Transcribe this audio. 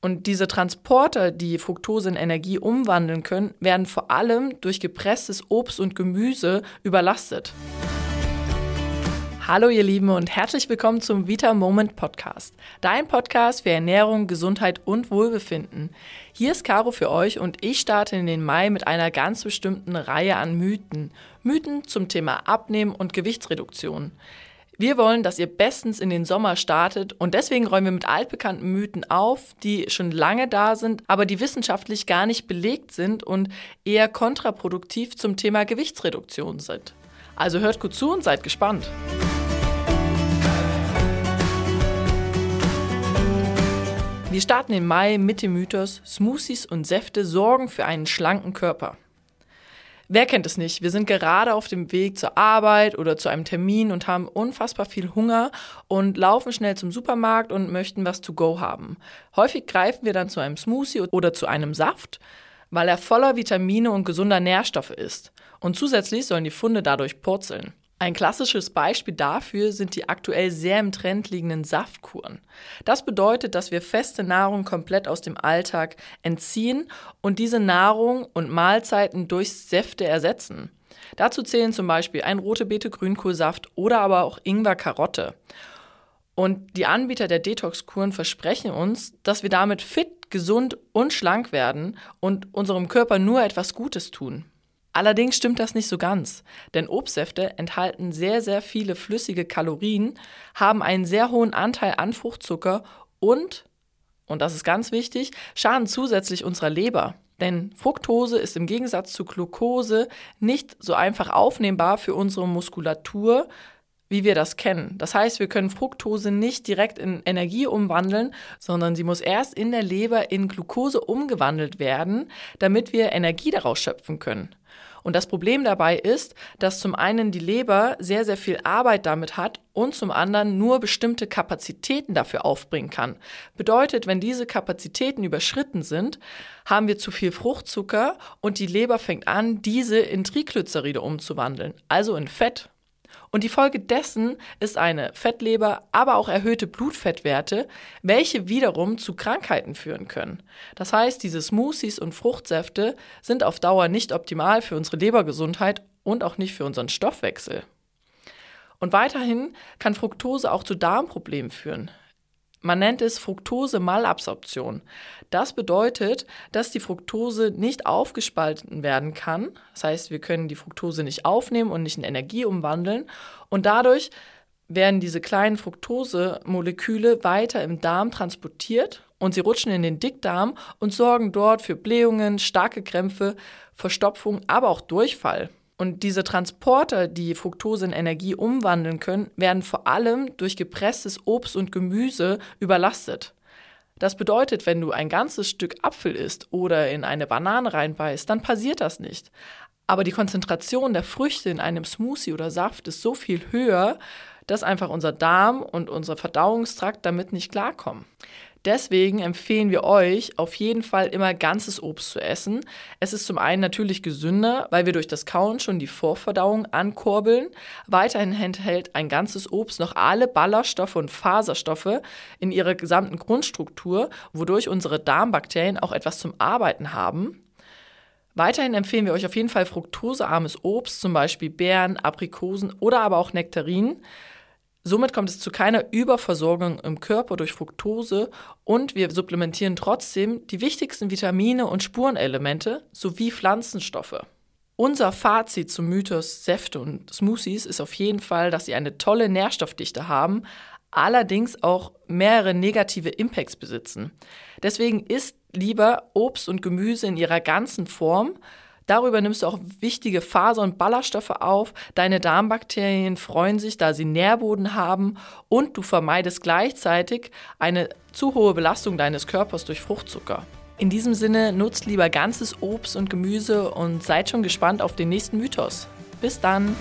Und diese Transporter, die Fructose in Energie umwandeln können, werden vor allem durch gepresstes Obst und Gemüse überlastet. Hallo ihr Lieben und herzlich willkommen zum Vita Moment Podcast. Dein Podcast für Ernährung, Gesundheit und Wohlbefinden. Hier ist Caro für euch und ich starte in den Mai mit einer ganz bestimmten Reihe an Mythen. Mythen zum Thema Abnehmen und Gewichtsreduktion. Wir wollen, dass ihr bestens in den Sommer startet und deswegen räumen wir mit altbekannten Mythen auf, die schon lange da sind, aber die wissenschaftlich gar nicht belegt sind und eher kontraproduktiv zum Thema Gewichtsreduktion sind. Also hört gut zu und seid gespannt. Wir starten im Mai mit dem Mythos, Smoothies und Säfte sorgen für einen schlanken Körper. Wer kennt es nicht? Wir sind gerade auf dem Weg zur Arbeit oder zu einem Termin und haben unfassbar viel Hunger und laufen schnell zum Supermarkt und möchten was to go haben. Häufig greifen wir dann zu einem Smoothie oder zu einem Saft, weil er voller Vitamine und gesunder Nährstoffe ist. Und zusätzlich sollen die Funde dadurch purzeln. Ein klassisches Beispiel dafür sind die aktuell sehr im Trend liegenden Saftkuren. Das bedeutet, dass wir feste Nahrung komplett aus dem Alltag entziehen und diese Nahrung und Mahlzeiten durch Säfte ersetzen. Dazu zählen zum Beispiel ein rote Beete Grünkohlsaft oder aber auch Ingwer Karotte. Und die Anbieter der Detox-Kuren versprechen uns, dass wir damit fit, gesund und schlank werden und unserem Körper nur etwas Gutes tun. Allerdings stimmt das nicht so ganz, denn Obstsäfte enthalten sehr, sehr viele flüssige Kalorien, haben einen sehr hohen Anteil an Fruchtzucker und, und das ist ganz wichtig, schaden zusätzlich unserer Leber. Denn Fructose ist im Gegensatz zu Glucose nicht so einfach aufnehmbar für unsere Muskulatur, wie wir das kennen. Das heißt, wir können Fructose nicht direkt in Energie umwandeln, sondern sie muss erst in der Leber in Glucose umgewandelt werden, damit wir Energie daraus schöpfen können. Und das Problem dabei ist, dass zum einen die Leber sehr, sehr viel Arbeit damit hat und zum anderen nur bestimmte Kapazitäten dafür aufbringen kann. Bedeutet, wenn diese Kapazitäten überschritten sind, haben wir zu viel Fruchtzucker und die Leber fängt an, diese in Triglyceride umzuwandeln, also in Fett. Und die Folge dessen ist eine Fettleber, aber auch erhöhte Blutfettwerte, welche wiederum zu Krankheiten führen können. Das heißt, diese Smoothies und Fruchtsäfte sind auf Dauer nicht optimal für unsere Lebergesundheit und auch nicht für unseren Stoffwechsel. Und weiterhin kann Fructose auch zu Darmproblemen führen. Man nennt es Fructose-Malabsorption. Das bedeutet, dass die Fructose nicht aufgespalten werden kann. Das heißt, wir können die Fructose nicht aufnehmen und nicht in Energie umwandeln. Und dadurch werden diese kleinen Fructose-Moleküle weiter im Darm transportiert und sie rutschen in den Dickdarm und sorgen dort für Blähungen, starke Krämpfe, Verstopfung, aber auch Durchfall. Und diese Transporter, die Fructose in Energie umwandeln können, werden vor allem durch gepresstes Obst und Gemüse überlastet. Das bedeutet, wenn du ein ganzes Stück Apfel isst oder in eine Banane reinbeißt, dann passiert das nicht. Aber die Konzentration der Früchte in einem Smoothie oder Saft ist so viel höher, dass einfach unser Darm und unser Verdauungstrakt damit nicht klarkommen. Deswegen empfehlen wir euch auf jeden Fall immer ganzes Obst zu essen. Es ist zum einen natürlich gesünder, weil wir durch das Kauen schon die Vorverdauung ankurbeln. Weiterhin enthält ein ganzes Obst noch alle Ballaststoffe und Faserstoffe in ihrer gesamten Grundstruktur, wodurch unsere Darmbakterien auch etwas zum Arbeiten haben. Weiterhin empfehlen wir euch auf jeden Fall fruktosearmes Obst, zum Beispiel Beeren, Aprikosen oder aber auch Nektarinen. Somit kommt es zu keiner Überversorgung im Körper durch Fructose und wir supplementieren trotzdem die wichtigsten Vitamine und Spurenelemente sowie Pflanzenstoffe. Unser Fazit zum Mythos Säfte und Smoothies ist auf jeden Fall, dass sie eine tolle Nährstoffdichte haben, allerdings auch mehrere negative Impacts besitzen. Deswegen isst lieber Obst und Gemüse in ihrer ganzen Form, Darüber nimmst du auch wichtige Faser- und Ballaststoffe auf. Deine Darmbakterien freuen sich, da sie Nährboden haben und du vermeidest gleichzeitig eine zu hohe Belastung deines Körpers durch Fruchtzucker. In diesem Sinne nutzt lieber ganzes Obst und Gemüse und seid schon gespannt auf den nächsten Mythos. Bis dann!